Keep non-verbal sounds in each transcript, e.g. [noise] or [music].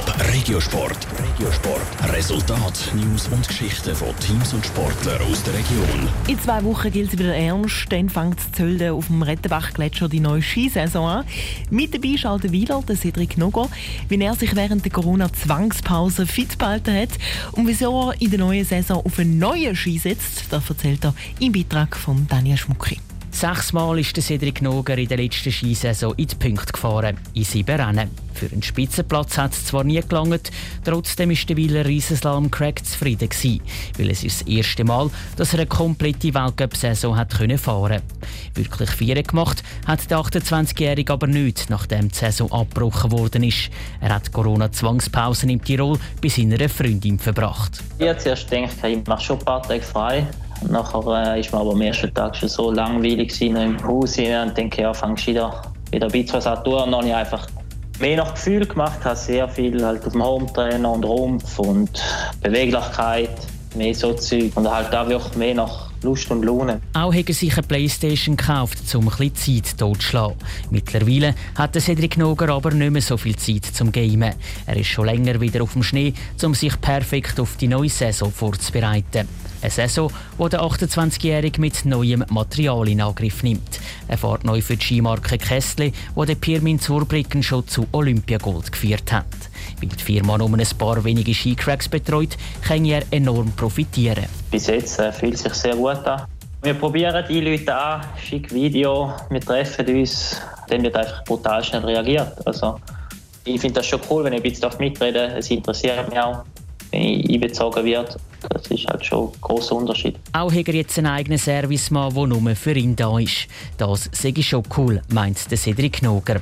Top Regiosport. Regiosport. Resultat, News und Geschichten von Teams und Sportlern aus der Region. In zwei Wochen gilt es wieder ernst. Dann fängt Zölden auf dem Rettenbach-Gletscher die neue Skisaison an. Mit dabei ist der Wieler, der Cedric Nogo, wie er sich während der Corona-Zwangspause fit behalten hat und wieso er in der neuen Saison auf einen neuen Ski setzt. Das erzählt er im Beitrag von Daniel Schmucki. Sechsmal ist der Cedric Noger in der letzten Skisaison in die Punkte gefahren, in sieben Rennen. Für einen Spitzenplatz hat es zwar nie gelangt, trotzdem ist der Wieler Riesenslalom Craig zufrieden gewesen, weil es ist das erste Mal, dass er eine komplette Weltcup-Saison hat können fahren. Wirklich Vieren gemacht hat der 28-Jährige aber nicht, nachdem die Saison abgebrochen worden ist. Er hat Corona-Zwangspausen im Tirol bei seiner Freundin verbracht. Ich habe zuerst gedacht, ich mache schon ein paar Tage frei Nachher äh, ist man aber am ersten Tag schon so langweilig im Haus und denke, ja, fangst wieder, wieder ein bisschen was an tun. Und dann habe ich einfach mehr nach Gefühl gemacht, habe sehr viel halt auf dem Home-Trainer und Rumpf und Beweglichkeit, mehr so Zeug und halt auch wirklich mehr nach Lust und Laune. Auch hat er sich eine Playstation gekauft, um ein bisschen Zeit totzuschlagen. Mittlerweile hat Cedric Noger aber nicht mehr so viel Zeit zum Gamen. Er ist schon länger wieder auf dem Schnee, um sich perfekt auf die neue Saison vorzubereiten. Eine Saison, die der 28-Jährige mit neuem Material in Angriff nimmt. Er fährt neu für die Skimarke Kessle, die der Pirmin Zurbrücken schon zu Olympiagold geführt hat. Weil die Firma nur ein paar wenige Skicracks betreut, kann er enorm profitieren. Bis jetzt äh, fühlt sich sehr gut an. Wir probieren die Leute an, schick Video, wir treffen uns, dann wird einfach brutal schnell reagiert. Also, ich finde das schon cool, wenn ich ein bisschen mitreden darf. Es interessiert mich auch, einbezogen werde. Das ist halt schon ein grosser Unterschied. Auch hat er jetzt einen eigenen Servicemann, der nur für ihn da ist. Das sei schon cool, meint der Cedric Noger.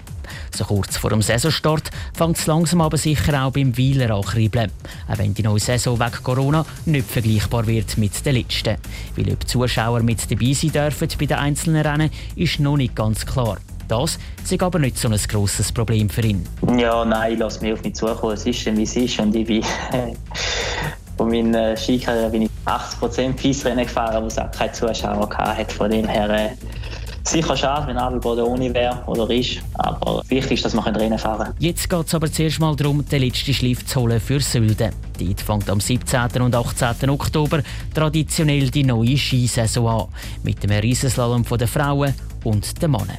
So kurz vor dem Saisonstart fängt es langsam aber sicher auch beim Weiler an kribbeln. Auch wenn die neue Saison wegen Corona nicht vergleichbar wird mit der letzten. Weil ob Zuschauer mit dabei sein dürfen bei den einzelnen Rennen, ist noch nicht ganz klar. Das ist aber nicht so ein grosses Problem für ihn. Ja, nein, lasse mich auf mich zukommen. Es ist, wie es ist. Und ich bin [laughs] von meiner Skikarriere bin ich 80% Peace-Rennen gefahren, wo es auch keine Zuschauer hatte. Von dem her äh, sicher schade, wenn Abelboden ohne wäre oder ist. Aber wichtig ist, dass wir Rennen fahren können. Jetzt geht es aber zuerst mal darum, den letzten Schliff zu holen für Sölden. Dort fängt am 17. und 18. Oktober traditionell die neue Skisaison an. Mit dem Riesenslalom der Frauen und der Männer.